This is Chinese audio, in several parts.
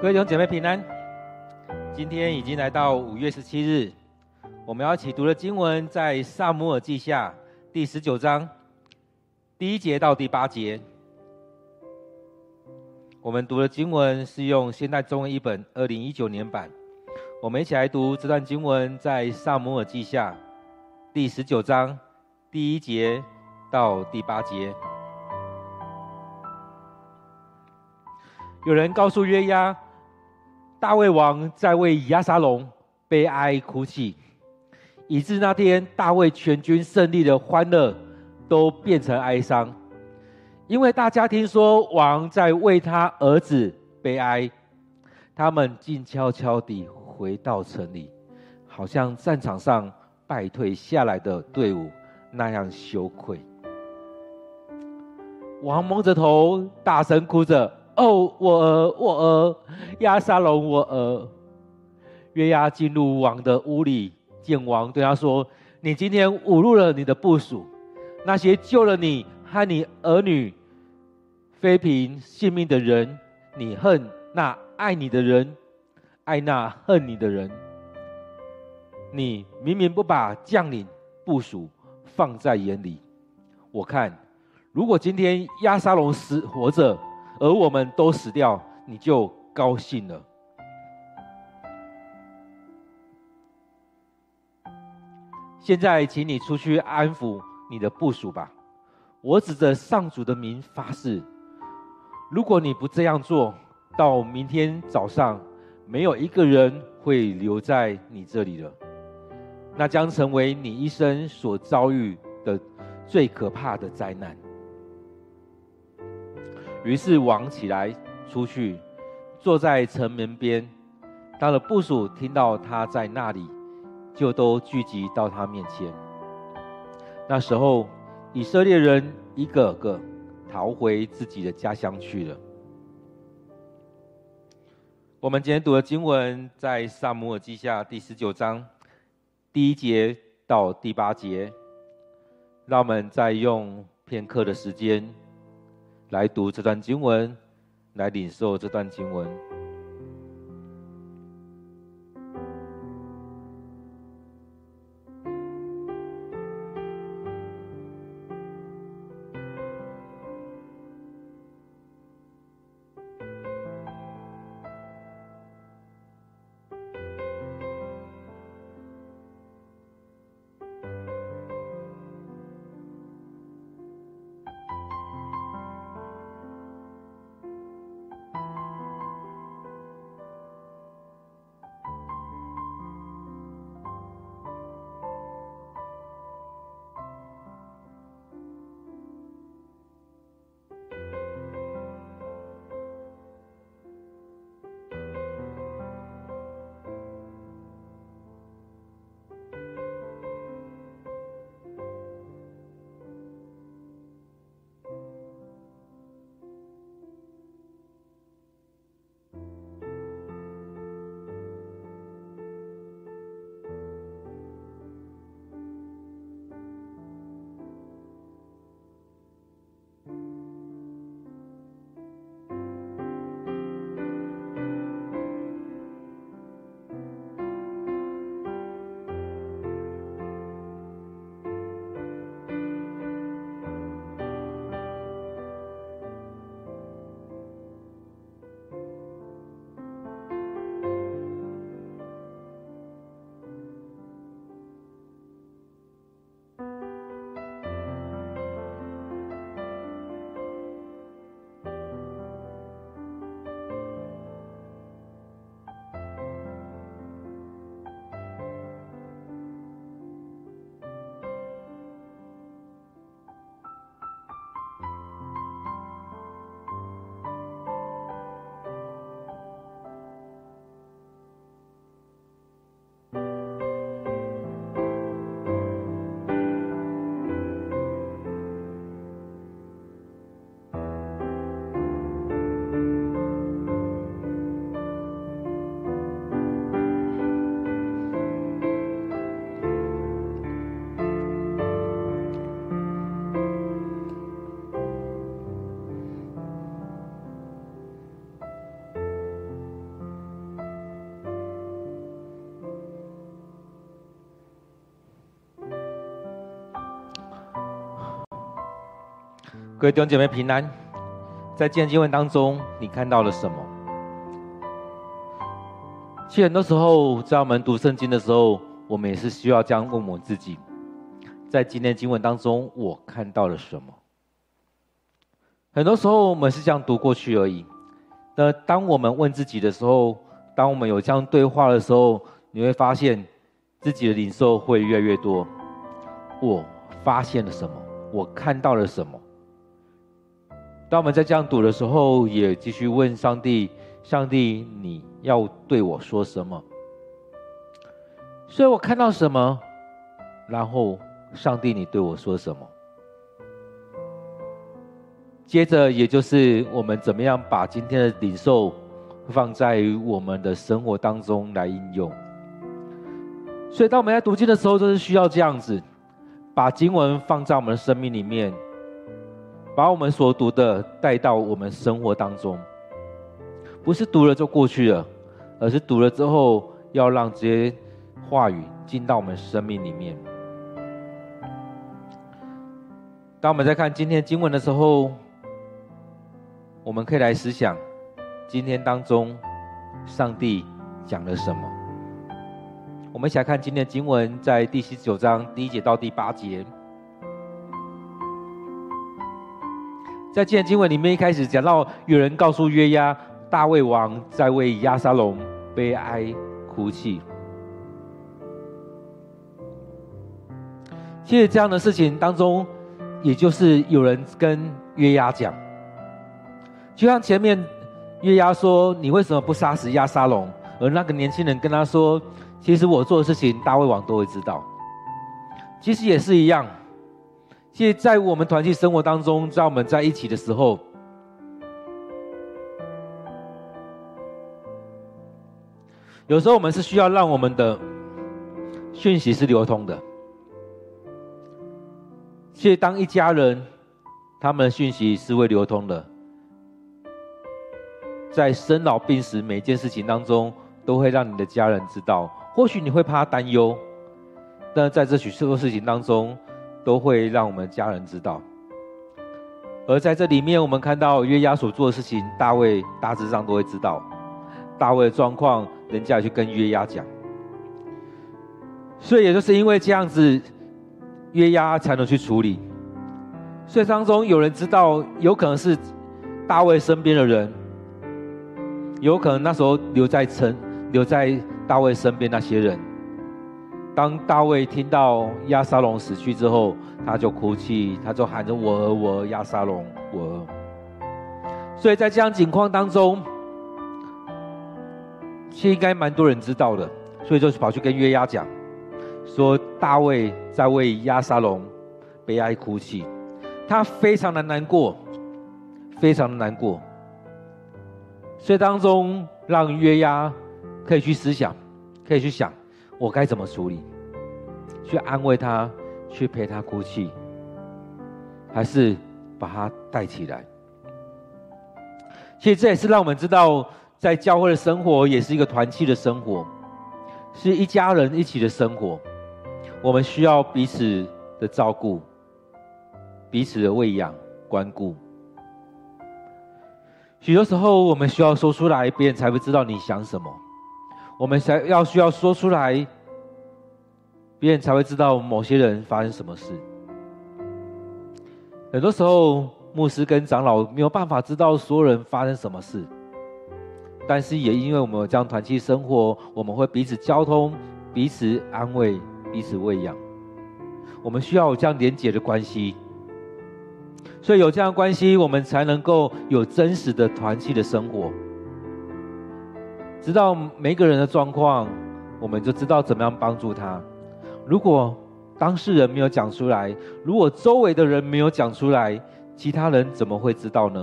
各位弟兄姐妹平安，今天已经来到五月十七日，我们要一起读的经文在《撒母耳记下》第十九章第一节到第八节。我们读的经文是用现代中文译本二零一九年版。我们一起来读这段经文在《撒母耳记下》第十九章第一节到第八节。有人告诉约押。大卫王在为亚沙龙悲哀哭泣，以致那天大卫全军胜利的欢乐都变成哀伤，因为大家听说王在为他儿子悲哀，他们静悄悄地回到城里，好像战场上败退下来的队伍那样羞愧。王蒙着头，大声哭着。哦，我儿，我儿，亚沙龙，我儿。约押进入王的屋里，见王，对他说：“你今天侮辱了你的部属，那些救了你和你儿女妃嫔性命的人，你恨那爱你的人，爱那恨你的人。你明明不把将领部属放在眼里。我看，如果今天亚沙龙死活着。”而我们都死掉，你就高兴了。现在，请你出去安抚你的部属吧。我指着上主的名发誓，如果你不这样做，到明天早上，没有一个人会留在你这里了。那将成为你一生所遭遇的最可怕的灾难。于是王起来出去，坐在城门边。他的部属听到他在那里，就都聚集到他面前。那时候，以色列人一个个逃回自己的家乡去了。我们今天读的经文在撒母耳记下第十九章第一节到第八节。让我们再用片刻的时间。来读这段经文，来领受这段经文。各位弟兄姐妹平安，在今天经文当中，你看到了什么？其实很多时候，在我们读圣经的时候，我们也是需要这样问我自己：在今天经文当中，我看到了什么？很多时候，我们是这样读过去而已。那当我们问自己的时候，当我们有这样对话的时候，你会发现自己的领受会越来越多。我发现了什么？我看到了什么？当我们在这样读的时候，也继续问上帝：上帝，你要对我说什么？所以我看到什么？然后，上帝，你对我说什么？接着，也就是我们怎么样把今天的领受放在我们的生活当中来应用。所以，当我们在读经的时候，就是需要这样子，把经文放在我们的生命里面。把我们所读的带到我们生活当中，不是读了就过去了，而是读了之后要让这些话语进到我们生命里面。当我们在看今天经文的时候，我们可以来思想今天当中上帝讲了什么。我们一起来看今天的经文，在第十九章第一节到第八节。在今天经文里面，一开始讲到有人告诉约押，大卫王在为亚沙龙悲哀哭泣。其实这样的事情当中，也就是有人跟约押讲，就像前面约押说：“你为什么不杀死亚沙龙？”而那个年轻人跟他说：“其实我做的事情，大卫王都会知道。”其实也是一样。其实，在我们团契生活当中，在我们在一起的时候，有时候我们是需要让我们的讯息是流通的。其实，当一家人，他们的讯息是会流通的，在生老病死每件事情当中，都会让你的家人知道。或许你会怕担忧，但在这许多事情当中，都会让我们家人知道，而在这里面，我们看到约押所做的事情，大卫大致上都会知道。大卫的状况，人家也去跟约押讲，所以也就是因为这样子，约押才能去处理。所以当中有人知道，有可能是大卫身边的人，有可能那时候留在城，留在大卫身边那些人。当大卫听到亚沙龙死去之后，他就哭泣，他就喊着：“我儿，我儿，押沙龙，我儿。”所以在这样情况当中，其实应该蛮多人知道的，所以就跑去跟约押讲，说大卫在为亚沙龙悲哀哭泣，他非常的难过，非常的难过。所以当中让约押可以去思想，可以去想。我该怎么处理？去安慰他，去陪他哭泣，还是把他带起来？其实这也是让我们知道，在教会的生活也是一个团契的生活，是一家人一起的生活。我们需要彼此的照顾，彼此的喂养、关顾。许多时候，我们需要说出来，别人才会知道你想什么。我们才要需要说出来，别人才会知道某些人发生什么事。很多时候，牧师跟长老没有办法知道所有人发生什么事，但是也因为我们有这样团契生活，我们会彼此交通、彼此安慰、彼此喂养。我们需要有这样连结的关系，所以有这样的关系，我们才能够有真实的团契的生活。知道每个人的状况，我们就知道怎么样帮助他。如果当事人没有讲出来，如果周围的人没有讲出来，其他人怎么会知道呢？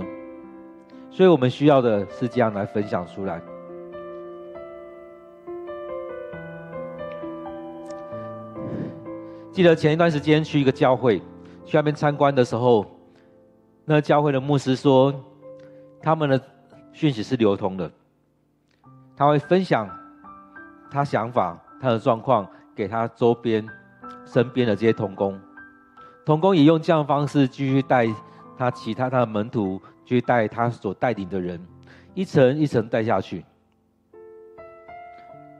所以我们需要的是这样来分享出来。记得前一段时间去一个教会，去那边参观的时候，那教会的牧师说，他们的讯息是流通的。他会分享他想法、他的状况给他周边、身边的这些同工，同工也用这样的方式继续带他其他他的门徒去带他所带领的人，一层一层带下去。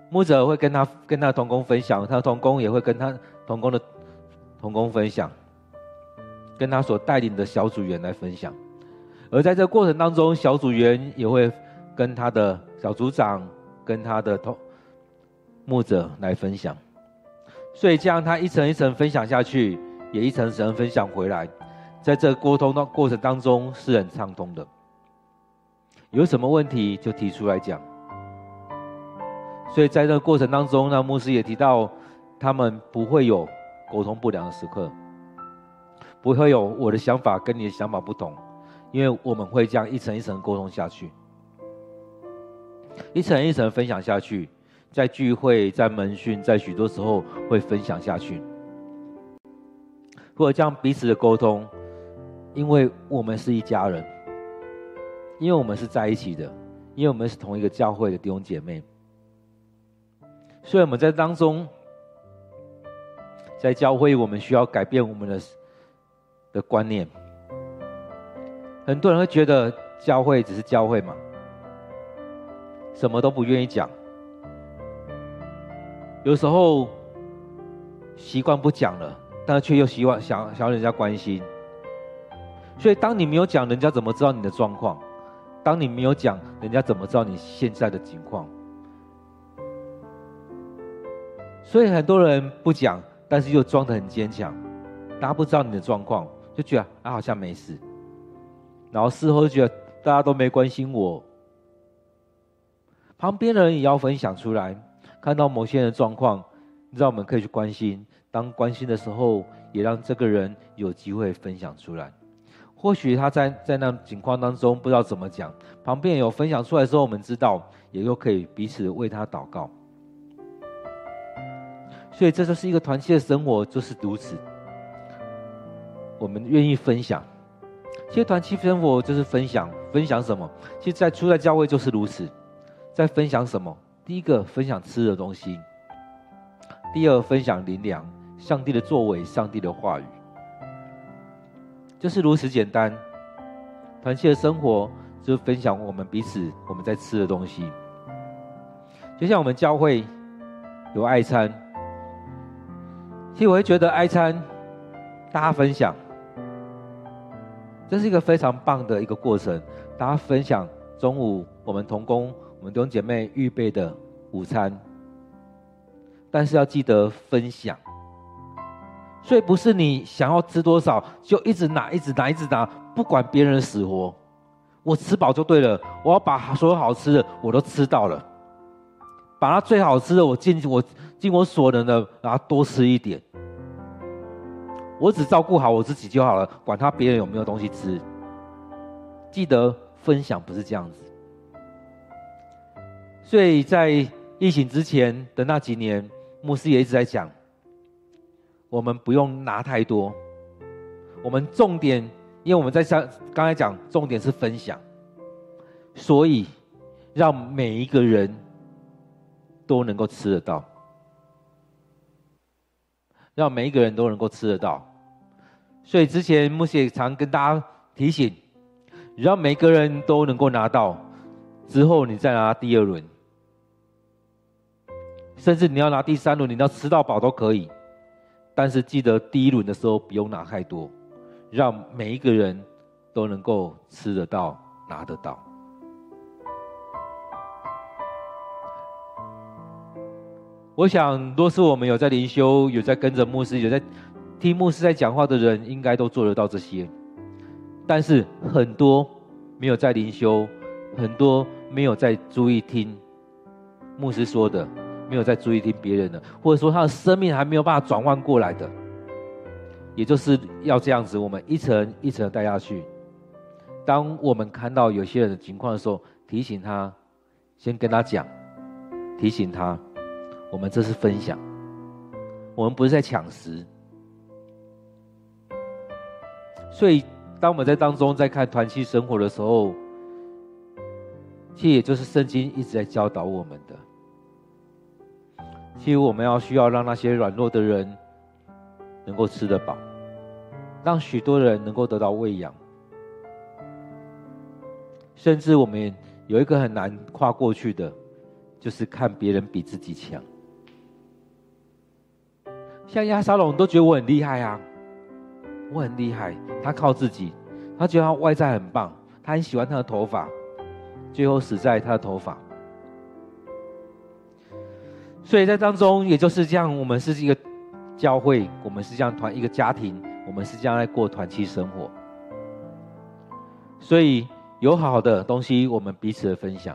牧者会跟他跟他同工分享，他的同工也会跟他同工的同工分享，跟他所带领的小组员来分享。而在这过程当中，小组员也会跟他的小组长、跟他的同牧者来分享。所以这样，他一层一层分享下去，也一层层分享回来，在这沟通的过程当中是很畅通的。有什么问题就提出来讲。所以在这个过程当中，那牧师也提到，他们不会有沟通不良的时刻，不会有我的想法跟你的想法不同。因为我们会这样一层一层沟通下去，一层一层分享下去，在聚会、在门训、在许多时候会分享下去。或者这样彼此的沟通，因为我们是一家人，因为我们是在一起的，因为我们是同一个教会的弟兄姐妹，所以我们在当中，在教会我们需要改变我们的的观念。很多人会觉得教会只是教会嘛，什么都不愿意讲。有时候习惯不讲了，但是却又希望想想要人家关心。所以当你没有讲，人家怎么知道你的状况？当你没有讲，人家怎么知道你现在的情况？所以很多人不讲，但是又装得很坚强。大家不知道你的状况，就觉得啊，好像没事。然后事后就觉得大家都没关心我，旁边的人也要分享出来。看到某些人的状况，你知道我们可以去关心。当关心的时候，也让这个人有机会分享出来。或许他在在那情况当中不知道怎么讲，旁边有分享出来之后，我们知道，也就可以彼此为他祷告。所以这就是一个团契的生活，就是如此。我们愿意分享。其实团契生活就是分享，分享什么？其实，在初代教会就是如此，在分享什么？第一个分享吃的东西，第二分享灵粮，上帝的作为，上帝的话语，就是如此简单。团契的生活就是分享我们彼此我们在吃的东西，就像我们教会有爱餐，其实我会觉得爱餐大家分享。这是一个非常棒的一个过程，大家分享中午我们同工、我们弟兄姐妹预备的午餐，但是要记得分享。所以不是你想要吃多少就一直拿、一直拿、一直拿，不管别人的死活，我吃饱就对了。我要把所有好吃的我都吃到了，把它最好吃的我尽我尽我所能的，把它多吃一点。我只照顾好我自己就好了，管他别人有没有东西吃。记得分享不是这样子。所以在疫情之前的那几年，牧师也一直在讲，我们不用拿太多，我们重点，因为我们在上刚才讲重点是分享，所以让每一个人都能够吃得到。让每一个人都能够吃得到，所以之前牧师也常跟大家提醒，让每个人都能够拿到，之后你再拿第二轮，甚至你要拿第三轮，你要吃到饱都可以，但是记得第一轮的时候不用拿太多，让每一个人都能够吃得到、拿得到。我想，若是我们有在灵修，有在跟着牧师，有在听牧师在讲话的人，应该都做得到这些。但是很多没有在灵修，很多没有在注意听牧师说的，没有在注意听别人的，或者说他的生命还没有办法转换过来的，也就是要这样子，我们一层一层带下去。当我们看到有些人的情况的时候，提醒他，先跟他讲，提醒他。我们这是分享，我们不是在抢食。所以，当我们在当中在看团契生活的时候，其实也就是圣经一直在教导我们的。其实我们要需要让那些软弱的人能够吃得饱，让许多人能够得到喂养，甚至我们有一个很难跨过去的，就是看别人比自己强。像亚沙龙都觉得我很厉害啊，我很厉害，他靠自己，他觉得他外在很棒，他很喜欢他的头发，最后死在他的头发。所以在当中，也就是这样，我们是一个教会，我们是这样团一个家庭，我们是这样来过团契生活。所以有好的东西，我们彼此的分享；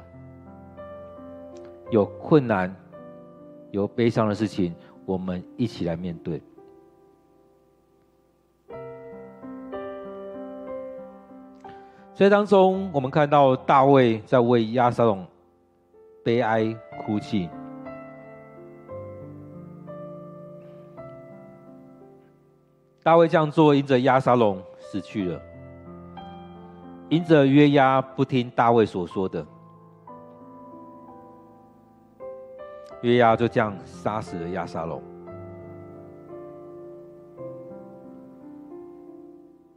有困难、有悲伤的事情，我们一起来面对。所以当中，我们看到大卫在为亚沙龙悲哀哭泣。大卫这样做，因着亚沙龙死去了，因着约押不听大卫所说的，约押就这样杀死了亚沙龙。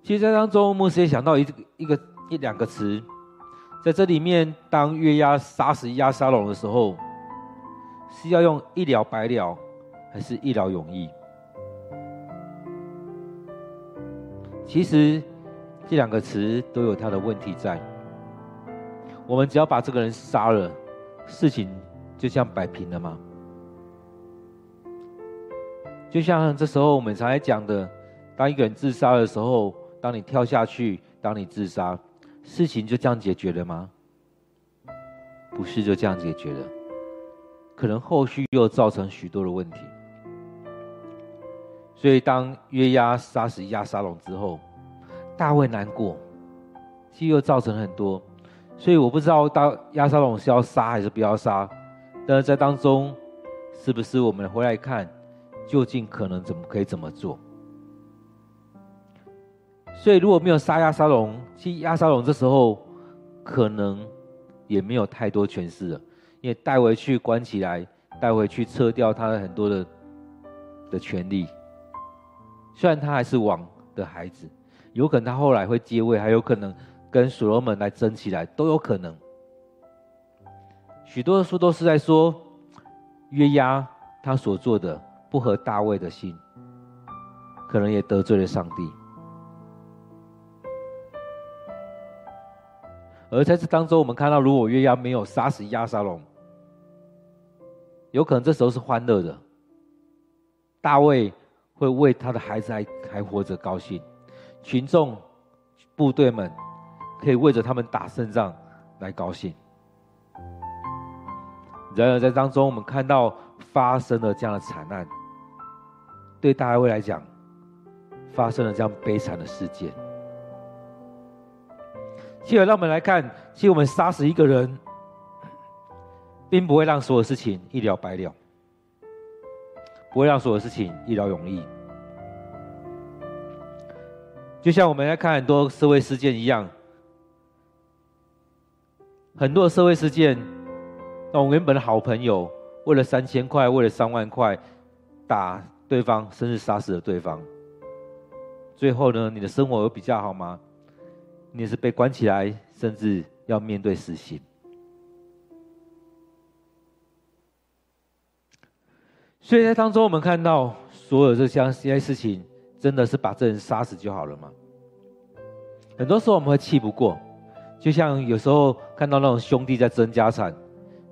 其实，在当中，牧师也想到一个一个一两个词，在这里面，当约押杀死亚沙龙的时候，是要用一了百了，还是一劳永逸？其实这两个词都有它的问题在。我们只要把这个人杀了，事情就这样摆平了吗？就像这时候我们常来讲的，当一个人自杀的时候，当你跳下去，当你自杀，事情就这样解决了吗？不是就这样解决了，可能后续又造成许多的问题。所以，当约押杀死押沙龙之后，大卫难过，其实又造成很多。所以，我不知道当亚沙龙是要杀还是不要杀。但是在当中，是不是我们回来看，究竟可能怎么可以怎么做？所以，如果没有杀亚沙龙，其实亚沙龙这时候可能也没有太多权势了，因为带回去关起来，带回去撤掉他的很多的的权利。虽然他还是王的孩子，有可能他后来会接位，还有可能跟所罗门来争起来，都有可能。许多的书都是在说约押他所做的不合大卫的心，可能也得罪了上帝。而在这当中，我们看到，如果约押没有杀死亚沙龙，有可能这时候是欢乐的，大卫。会为他的孩子还还活着高兴，群众部队们可以为着他们打胜仗来高兴。然而在当中，我们看到发生了这样的惨案，对大卫来讲，发生了这样悲惨的事件。接着让我们来看，其实我们杀死一个人，并不会让所有事情一了百了。不会让所有事情一劳永逸，就像我们来看很多社会事件一样，很多社会事件，那我们原本的好朋友，为了三千块，为了三万块，打对方，甚至杀死了对方。最后呢，你的生活有比较好吗？你是被关起来，甚至要面对死刑。所以在当中，我们看到所有这些这些事情，真的是把这人杀死就好了吗？很多时候我们会气不过，就像有时候看到那种兄弟在争家产，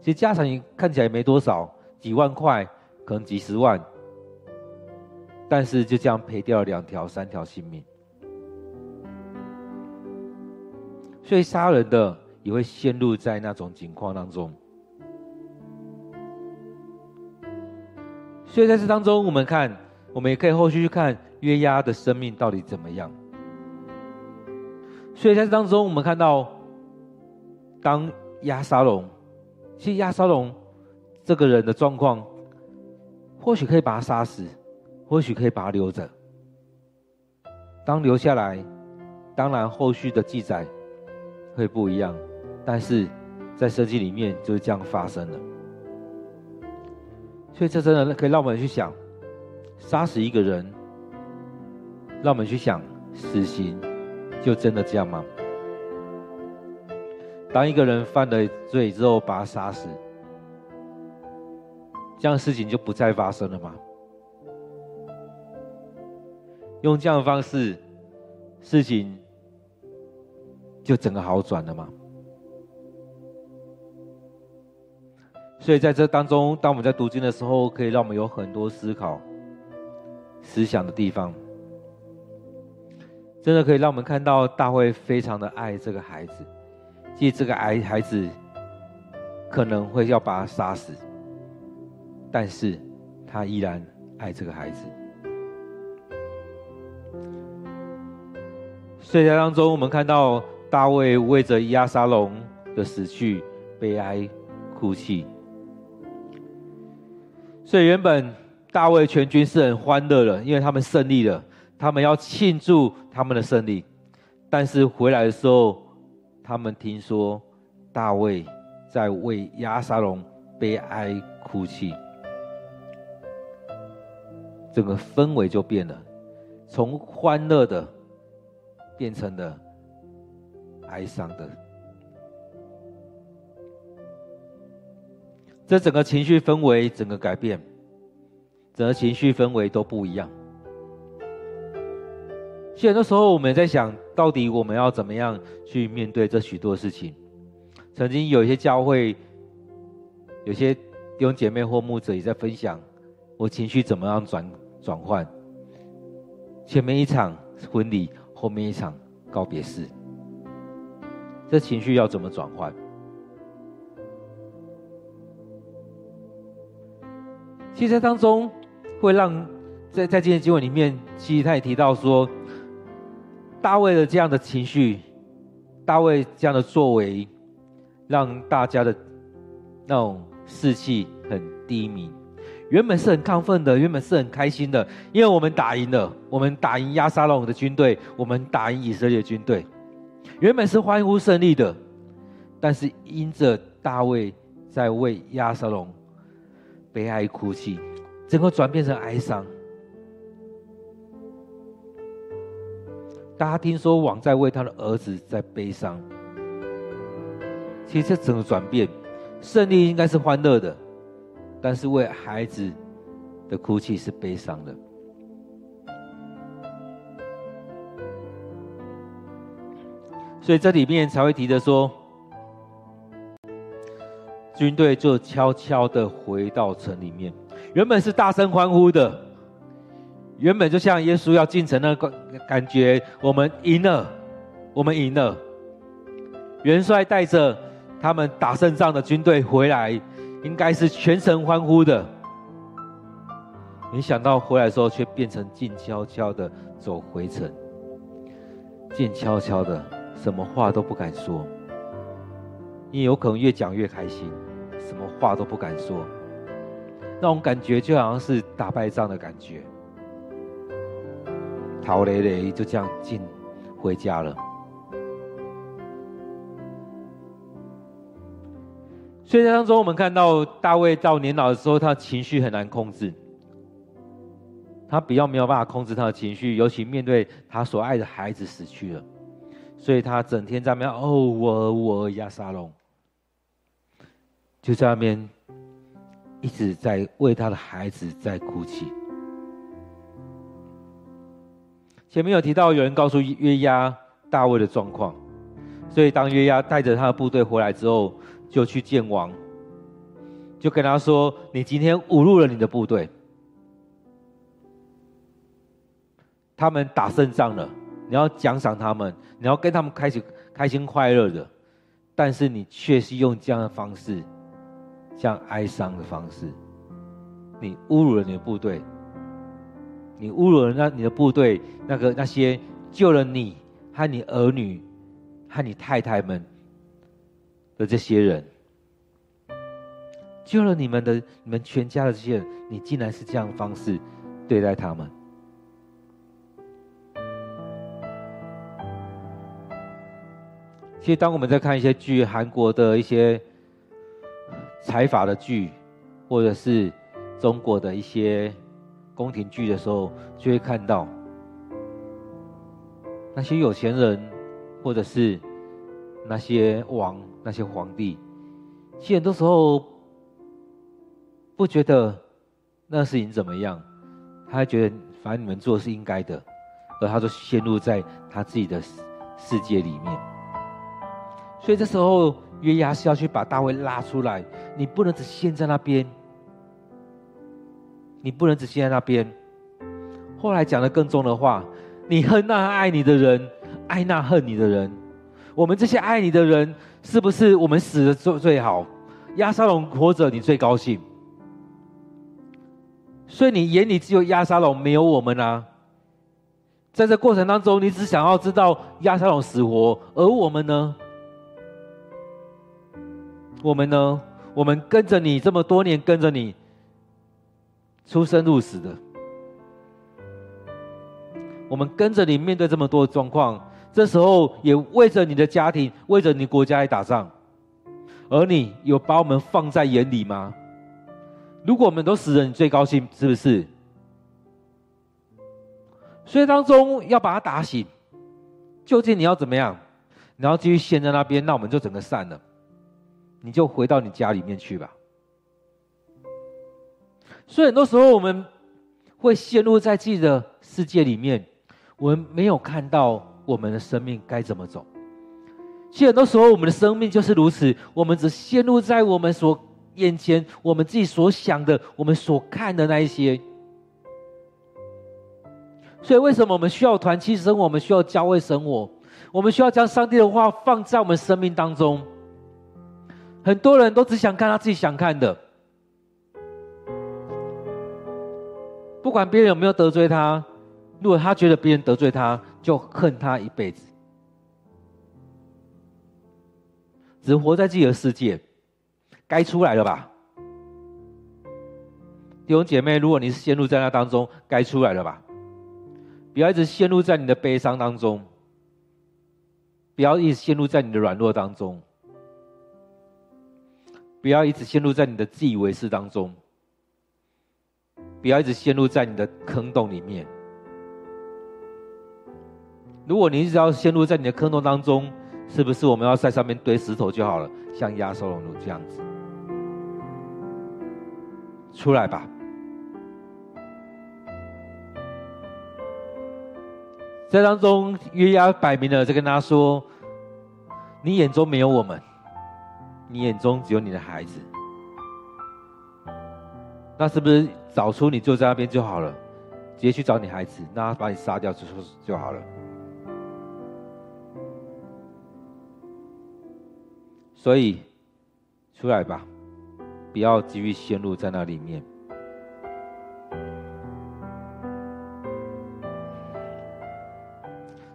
其实家产看起来没多少，几万块，可能几十万，但是就这样赔掉了两条、三条性命。所以杀人的也会陷入在那种境况当中。所以在这当中，我们看，我们也可以后续去看约押的生命到底怎么样。所以在当中，我们看到，当押沙龙，其实押沙龙这个人的状况，或许可以把他杀死，或许可以把他留着。当留下来，当然后续的记载会不一样，但是在圣经里面就是这样发生了。所以这真的可以让我们去想，杀死一个人，让我们去想，死刑就真的这样吗？当一个人犯了罪之后，把他杀死，这样的事情就不再发生了吗？用这样的方式，事情就整个好转了吗？所以在这当中，当我们在读经的时候，可以让我们有很多思考、思想的地方。真的可以让我们看到大卫非常的爱这个孩子。即这个孩孩子可能会要把他杀死，但是他依然爱这个孩子。所以在当中，我们看到大卫为着亚沙龙的死去悲哀哭泣。所以原本大卫全军是很欢乐的，因为他们胜利了，他们要庆祝他们的胜利。但是回来的时候，他们听说大卫在为亚沙龙悲哀哭泣，整个氛围就变了，从欢乐的变成了哀伤的。这整个情绪氛围整个改变，整个情绪氛围都不一样。其实很多时候我们在想。到底我们要怎么样去面对这许多事情？曾经有一些教会，有些弟兄姐妹或牧者也在分享，我情绪怎么样转转换？前面一场婚礼，后面一场告别式，这情绪要怎么转换？其实当中会让在在今天经文里面，其实他也提到说。大卫的这样的情绪，大卫这样的作为，让大家的那种士气很低迷。原本是很亢奋的，原本是很开心的，因为我们打赢了，我们打赢亚沙龙的军队，我们打赢以色列军队，原本是欢呼胜利的。但是因着大卫在为亚沙龙悲哀哭泣，整个转变成哀伤。大家听说王在为他的儿子在悲伤，其实这整个转变，胜利应该是欢乐的，但是为孩子的哭泣是悲伤的，所以这里面才会提着说，军队就悄悄的回到城里面，原本是大声欢呼的。原本就像耶稣要进城那个感觉，我们赢了，我们赢了。元帅带着他们打胜仗的军队回来，应该是全城欢呼的。没想到回来的时候，却变成静悄悄的走回城，静悄悄的，什么话都不敢说。你有可能越讲越开心，什么话都不敢说，那种感觉就好像是打败仗的感觉。逃雷雷就这样进回家了。所以在当中，我们看到大卫到年老的时候，他情绪很难控制，他比较没有办法控制他的情绪，尤其面对他所爱的孩子死去了，所以他整天在那边哦，我我押沙龙，就在那边一直在为他的孩子在哭泣。前面有提到，有人告诉约押大卫的状况，所以当约押带着他的部队回来之后，就去见王，就跟他说：“你今天侮辱了你的部队，他们打胜仗了，你要奖赏他们，你要跟他们开始开心快乐的，但是你却是用这样的方式，像哀伤的方式，你侮辱了你的部队。”你侮辱了那你的部队，那个那些救了你和你儿女和你太太们的这些人，救了你们的你们全家的这些人，你竟然是这样的方式对待他们。其实，当我们在看一些剧，韩国的一些财阀的剧，或者是中国的一些。宫廷剧的时候，就会看到那些有钱人，或者是那些王、那些皇帝，其实很多时候不觉得那事情怎么样，他还觉得反正你们做是应该的，而他就陷入在他自己的世界里面。所以这时候约押是要去把大卫拉出来，你不能只陷在那边，你不能只陷在那边。后来讲的更重的话，你恨那爱你的人，爱那恨你的人。我们这些爱你的人，是不是我们死的最最好？押沙龙活着，你最高兴。所以你眼里只有押沙龙，没有我们啊。在这过程当中，你只想要知道押沙龙死活，而我们呢？我们呢？我们跟着你这么多年，跟着你出生入死的，我们跟着你面对这么多的状况。这时候也为着你的家庭，为着你国家来打仗，而你有把我们放在眼里吗？如果我们都死了，你最高兴是不是？所以当中要把他打醒，究竟你要怎么样？你要继续陷在那边，那我们就整个散了，你就回到你家里面去吧。所以很多时候我们会陷入在自己的世界里面，我们没有看到。我们的生命该怎么走？其实很多时候，我们的生命就是如此。我们只陷入在我们所眼前、我们自己所想的、我们所看的那一些。所以，为什么我们需要团契生活？我们需要教会生活？我们需要将上帝的话放在我们生命当中。很多人都只想看他自己想看的，不管别人有没有得罪他。如果他觉得别人得罪他，就恨他一辈子，只活在自己的世界，该出来了吧？弟兄姐妹，如果你是陷入在那当中，该出来了吧？不要一直陷入在你的悲伤当中，不要一直陷入在你的软弱当中，不要一直陷入在你的自以为是当中，不要一直陷入在你的坑洞里面。如果你一直要陷入在你的坑洞当中，是不是我们要在上面堆石头就好了？像押沙龙这样子，出来吧！在当中，约押摆明了在跟他说：“你眼中没有我们，你眼中只有你的孩子。那是不是找出你就在那边就好了？直接去找你孩子，让他把你杀掉就就好了。”所以，出来吧，不要继续陷入在那里面。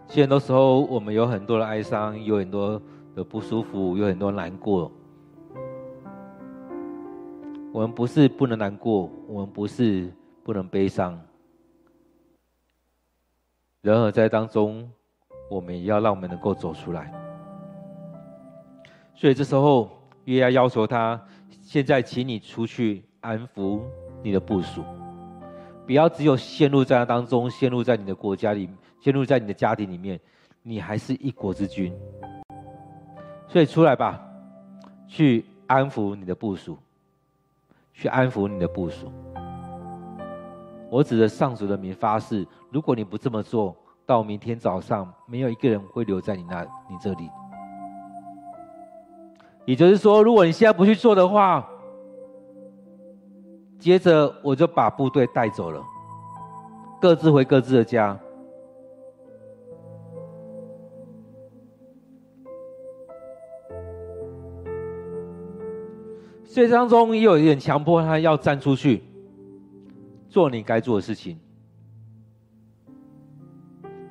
其实很多时候，我们有很多的哀伤，有很多的不舒服，有很多难过。我们不是不能难过，我们不是不能悲伤。然而在当中，我们也要让我们能够走出来。所以这时候，约押要求他，现在请你出去安抚你的部属，不要只有陷入在那当中，陷入在你的国家里，陷入在你的家庭里面，你还是一国之君。所以出来吧，去安抚你的部属，去安抚你的部署。我指着上主的名发誓，如果你不这么做，到明天早上，没有一个人会留在你那你这里。也就是说，如果你现在不去做的话，接着我就把部队带走了，各自回各自的家。所以当中也有一点强迫他要站出去，做你该做的事情。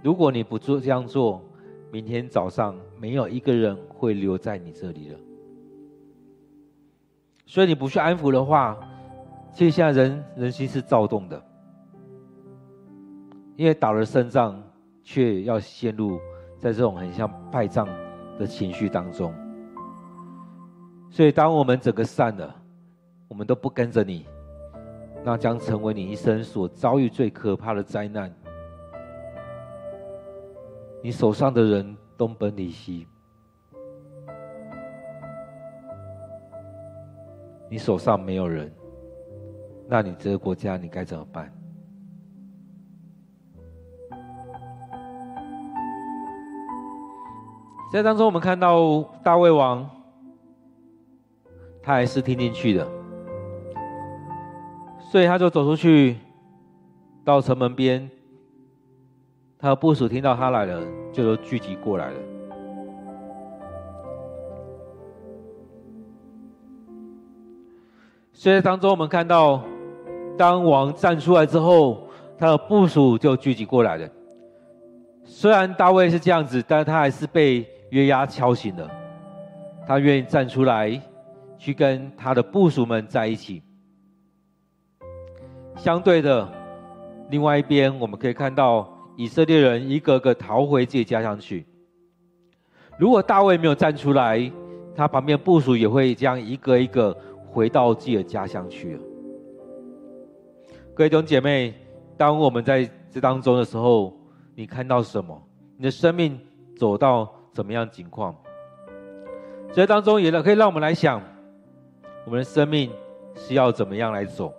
如果你不做这样做，明天早上没有一个人会留在你这里了。所以你不去安抚的话，其实现在人人心是躁动的，因为打了胜仗，却要陷入在这种很像败仗的情绪当中。所以当我们整个散了我们都不跟着你那将成为你一生所遭遇最可怕的灾难。你手上的人东奔西走你手上没有人那你这个国家你该怎么办？在当中我们看到大卫王他还是听进去的，所以他就走出去，到城门边，他的部署听到他来了，就都聚集过来了。所以在当中，我们看到，当王站出来之后，他的部署就聚集过来了。虽然大卫是这样子，但是他还是被。约押敲醒了，他愿意站出来，去跟他的部属们在一起。相对的，另外一边我们可以看到以色列人一个个逃回自己家乡去。如果大卫没有站出来，他旁边部属也会这样一个一个回到自己的家乡去。各位弟兄姐妹，当我们在这当中的时候，你看到什么？你的生命走到怎么样情况？这当中也可以让我们来想，我们的生命是要怎么样来走？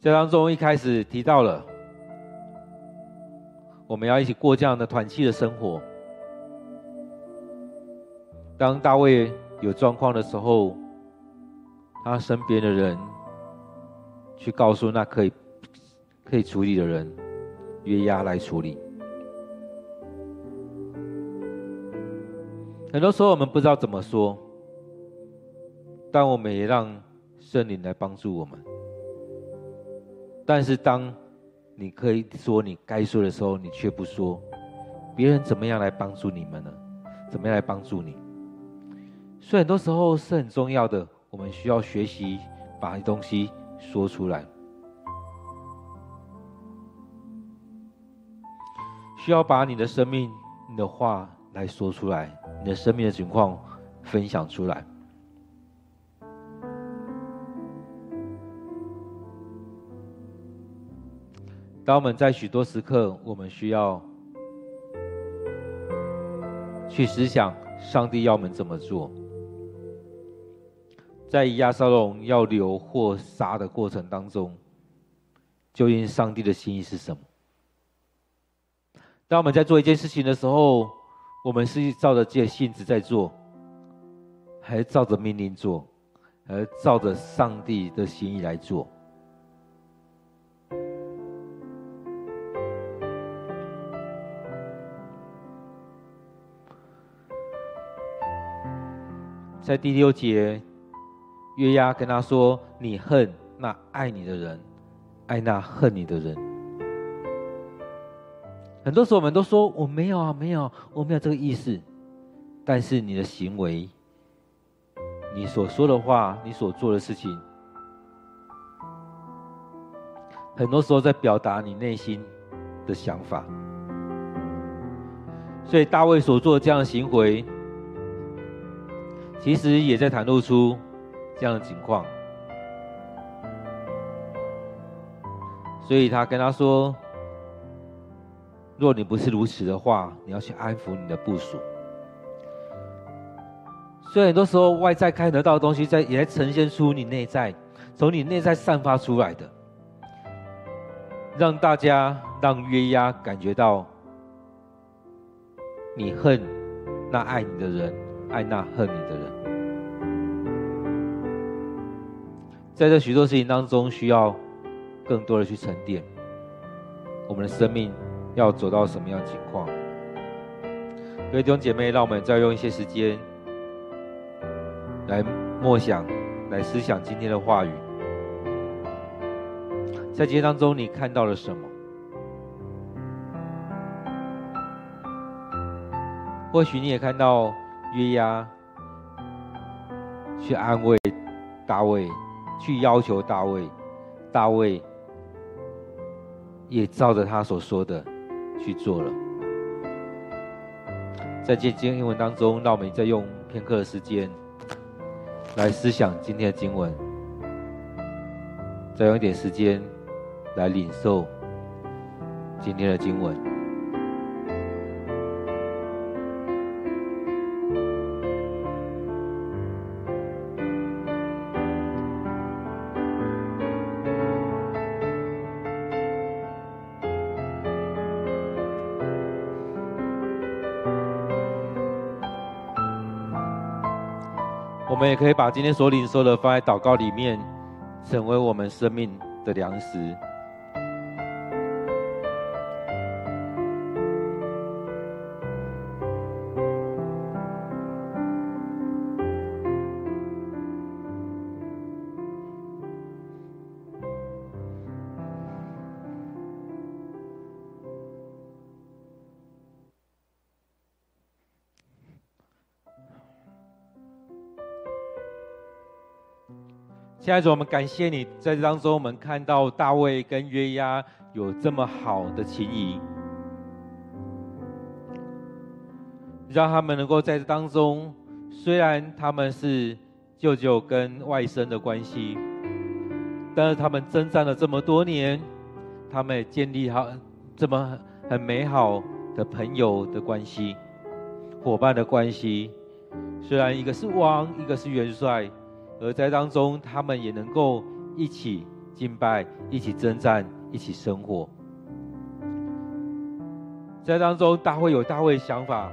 这当中一开始提到了，我们要一起过这样的团契的生活。当大卫有状况的时候，他身边的人去告诉那可以。可以处理的人，约押来处理。很多时候我们不知道怎么说，但我们也让圣灵来帮助我们。但是当你可以说你该说的时候，你却不说，别人怎么样来帮助你们呢？怎么样来帮助你？所以很多时候是很重要的，我们需要学习把东西说出来。需要把你的生命、你的话来说出来，你的生命的情况分享出来。当我们在许多时刻，我们需要去思想上帝要我们怎么做。在押沙龙要流或杀的过程当中，究竟上帝的心意是什么？当我们在做一件事情的时候，我们是照着自己的性子在做，还是照着命令做，还是照着上帝的心意来做？在第六节，约押跟他说：“你恨那爱你的人，爱那恨你的人。”很多时候，我们都说我没有啊，没有，我没有这个意思。但是你的行为，你所说的话，你所做的事情，很多时候在表达你内心的想法。所以大卫所做的这样的行为，其实也在袒露出这样的情况。所以他跟他说。若你不是如此的话，你要去安抚你的部属。所以很多时候，外在看得到的东西，在也呈现出你内在，从你内在散发出来的，让大家让约押感觉到，你恨那爱你的人，爱那恨你的人。在这许多事情当中，需要更多的去沉淀我们的生命。要走到什么样情况？各位弟兄姐妹，让我们再用一些时间来默想、来思想今天的话语。在今天当中，你看到了什么？或许你也看到约押去安慰大卫，去要求大卫，大卫也照着他所说的。去做了，在今天经文当中，让我们再用片刻的时间来思想今天的经文，再用一点时间来领受今天的经文。也可以把今天所领受的放在祷告里面，成为我们生命的粮食。亲爱的主，我们感谢你，在这当中，我们看到大卫跟约押有这么好的情谊，让他们能够在这当中，虽然他们是舅舅跟外甥的关系，但是他们征战了这么多年，他们也建立好这么很美好的朋友的关系、伙伴的关系。虽然一个是王，一个是元帅。而在当中，他们也能够一起敬拜，一起征战，一起生活。在当中，大卫有大卫的想法，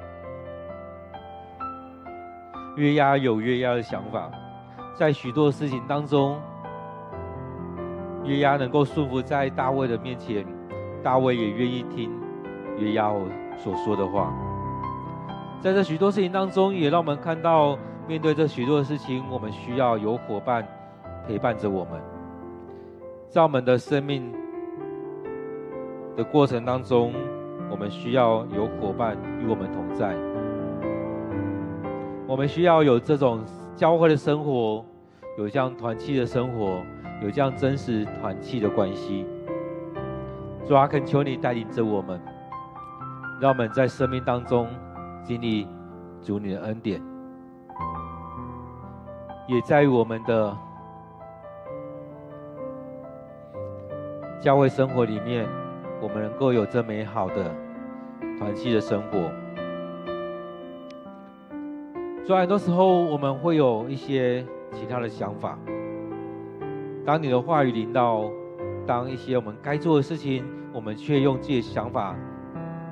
约押有约押的想法。在许多事情当中，约押能够顺服在大卫的面前，大卫也愿意听约押所说的话。在这许多事情当中，也让我们看到。面对这许多的事情，我们需要有伙伴陪伴着我们。在我们的生命的过程当中，我们需要有伙伴与我们同在。我们需要有这种教会的生活，有这样团契的生活，有这样真实团契的关系。主啊，恳求你带领着我们，让我们在生命当中经历主你的恩典。也在于我们的教会生活里面，我们能够有这美好的团契的生活。所以很多时候我们会有一些其他的想法。当你的话语临到，当一些我们该做的事情，我们却用自己的想法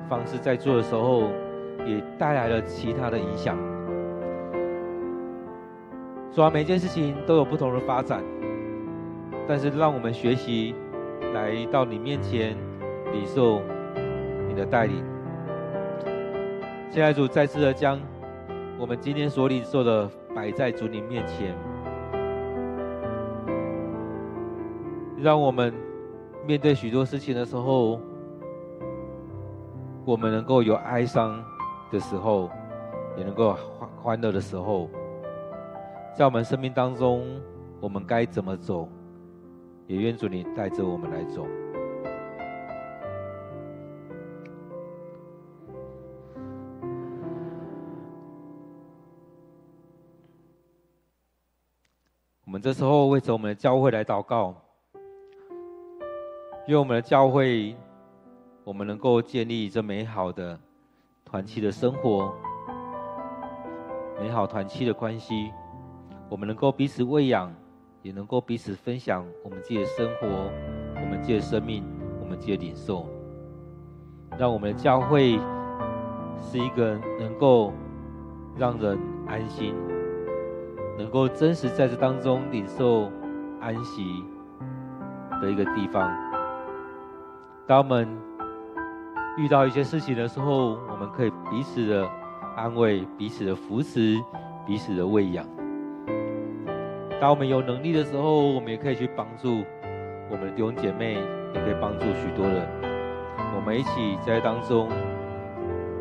方式在做的时候，也带来了其他的影响。虽然每件事情都有不同的发展，但是让我们学习来到你面前，领受你的带领。现在主再次的将我们今天所领受的摆在主你面前，让我们面对许多事情的时候，我们能够有哀伤的时候，也能够欢欢乐的时候。在我们生命当中，我们该怎么走？也愿主你带着我们来走。我们这时候为着我们的教会来祷告，愿我们的教会，我们能够建立这美好的团契的生活，美好团契的关系。我们能够彼此喂养，也能够彼此分享我们自己的生活，我们自己的生命，我们自己的领受，让我们的教会是一个能够让人安心，能够真实在这当中领受安息的一个地方。当我们遇到一些事情的时候，我们可以彼此的安慰，彼此的扶持，彼此的喂养。当我们有能力的时候，我们也可以去帮助我们的弟兄姐妹，也可以帮助许多人。我们一起在当中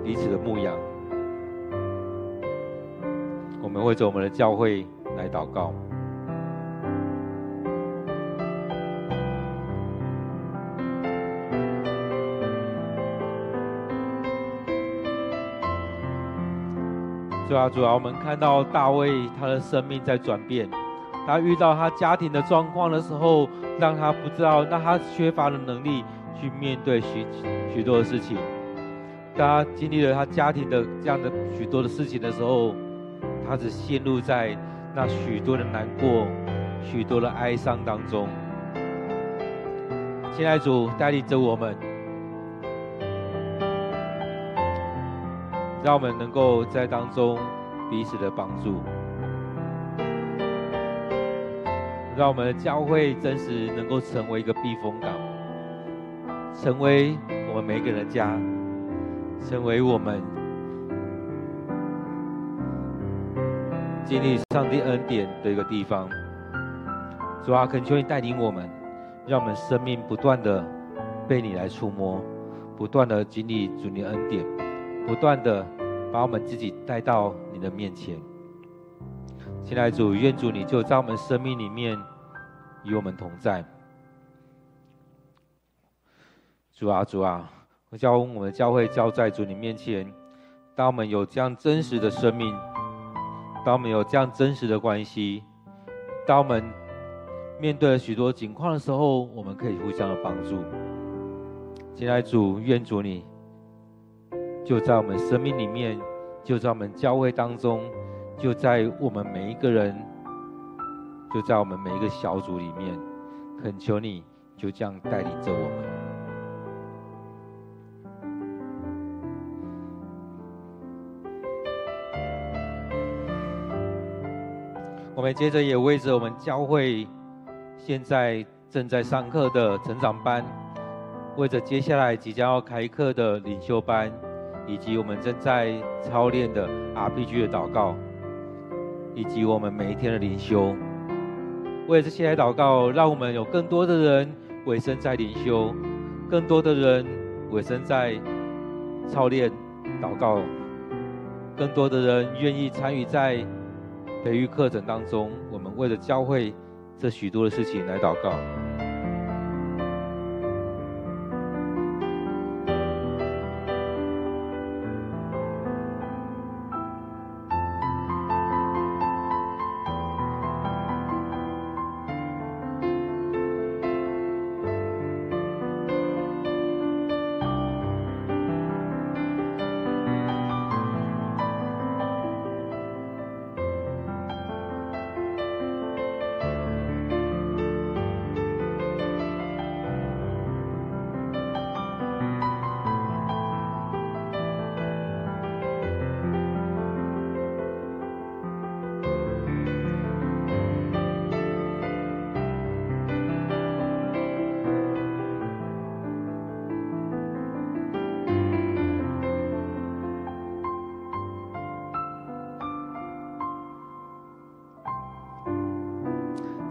彼此的牧养。我们会为我们的教会来祷告。主啊，主啊，我们看到大卫他的生命在转变。他遇到他家庭的状况的时候，让他不知道，那他缺乏的能力去面对许许多的事情。当他经历了他家庭的这样的许多的事情的时候，他只陷入在那许多的难过、许多的哀伤当中。亲爱主带领着我们，让我们能够在当中彼此的帮助。让我们的教会真实能够成为一个避风港，成为我们每个人的家，成为我们经历上帝恩典的一个地方。主啊，恳求你带领我们，让我们生命不断的被你来触摸，不断的经历主你恩典，不断的把我们自己带到你的面前。亲爱主，愿主你就在我们生命里面与我们同在。主啊，主啊，我将我们教会交在主你面前。当我们有这样真实的生命，当我们有这样真实的关系，当我们面对了许多情况的时候，我们可以互相的帮助。亲爱主，愿主你就在我们生命里面，就在我们教会当中。就在我们每一个人，就在我们每一个小组里面，恳求你就这样带领着我们。我们接着也为着我们教会现在正在上课的成长班，为着接下来即将要开课的领袖班，以及我们正在操练的 RPG 的祷告。以及我们每一天的灵修，为这些来祷告，让我们有更多的人委身在灵修，更多的人委身在操练祷告，更多的人愿意参与在培育课程当中。我们为了教会这许多的事情来祷告。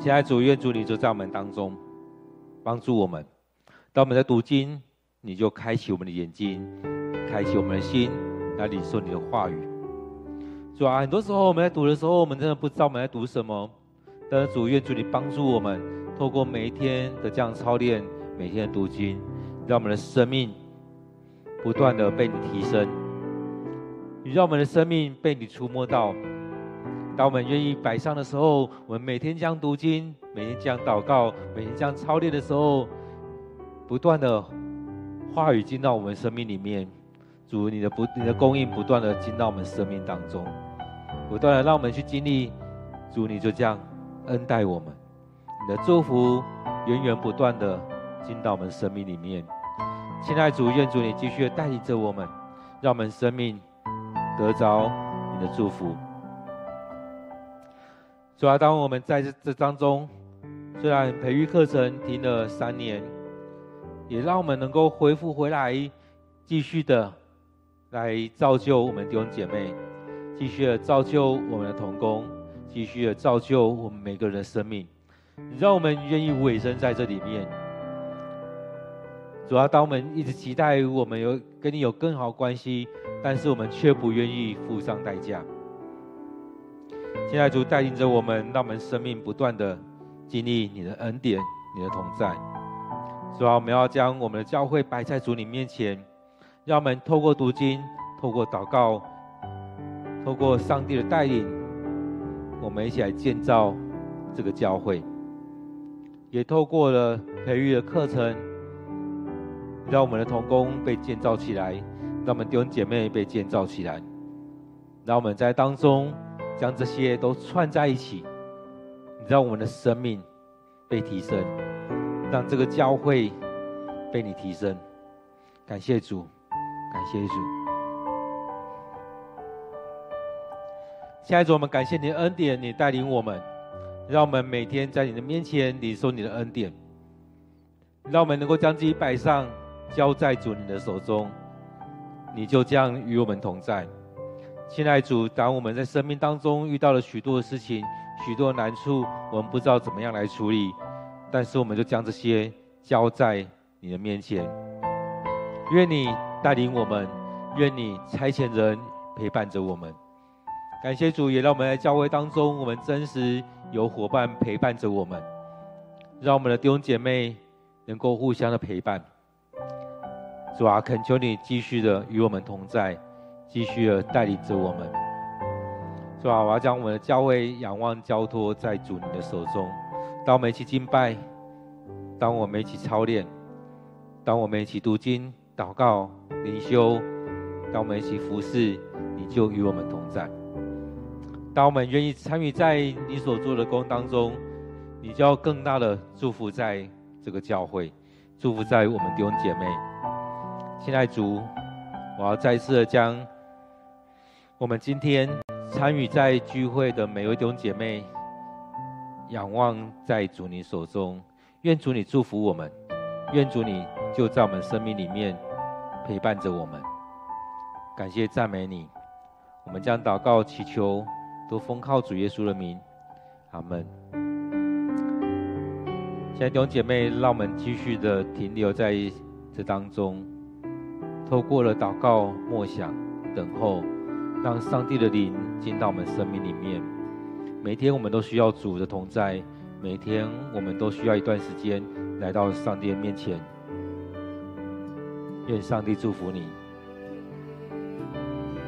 亲爱的主，愿主你就在我们当中，帮助我们。当我们在读经，你就开启我们的眼睛，开启我们的心，来领受你的话语。主啊，很多时候我们在读的时候，我们真的不知道我们在读什么。但是主，愿主你帮助我们，透过每一天的这样操练，每天的读经，让我们的生命不断的被你提升，你让我们的生命被你触摸到。当我们愿意摆上的时候，我们每天这样读经，每天这样祷告，每天这样操练的时候，不断的话语进到我们生命里面，主你的不你的供应不断的进到我们生命当中，不断的让我们去经历，主你就这样恩待我们，你的祝福源源不断的进到我们生命里面。亲爱的主，愿主你继续带领着我们，让我们生命得着你的祝福。主要当我们在这这当中，虽然培育课程停了三年，也让我们能够恢复回来，继续的来造就我们弟兄姐妹，继续的造就我们的童工，继续的造就我们每个人的生命，让我们愿意委身在这里面。主要当我们一直期待我们有跟你有更好关系，但是我们却不愿意付上代价。现在主带领着我们，让我们生命不断的经历你的恩典、你的同在。主啊，我们要将我们的教会摆在主你面前，让我们透过读经、透过祷告、透过上帝的带领，我们一起来建造这个教会。也透过了培育的课程，让我们的同工被建造起来，让我们弟兄姐妹被建造起来，让我们在当中。将这些都串在一起，让我们的生命被提升，让这个教会被你提升。感谢主，感谢主。下一组，我们感谢你的恩典，你带领我们，让我们每天在你的面前领受你的恩典，让我们能够将自己摆上，交在主你的手中，你就这样与我们同在。亲爱主，当我们在生命当中遇到了许多的事情、许多的难处，我们不知道怎么样来处理，但是我们就将这些交在你的面前。愿你带领我们，愿你差遣人陪伴着我们。感谢主，也让我们在教会当中，我们真实有伙伴陪伴着我们，让我们的弟兄姐妹能够互相的陪伴。主啊，恳求你继续的与我们同在，继续的带领着我们。主啊，我要将我们的教会仰望交托在主你的手中。当我们一起敬拜，当我们一起操练，当我们一起读经、祷告、灵修，当我们一起服侍，你就与我们同在。当我们愿意参与在你所做的工当中，你就要更大的祝福在这个教会，祝福在我们弟兄姐妹。亲爱主，我要再次的将我们今天参与在聚会的每位弟兄姐妹仰望在主你手中，愿主你祝福我们，愿主你就在我们生命里面陪伴着我们。感谢赞美你，我们将祷告祈求。都奉靠主耶稣的名，阿门。现在弟兄姐妹，让我们继续的停留在这当中，透过了祷告、默想、等候，让上帝的灵进到我们生命里面。每天我们都需要主的同在，每天我们都需要一段时间来到上帝的面前。愿上帝祝福你。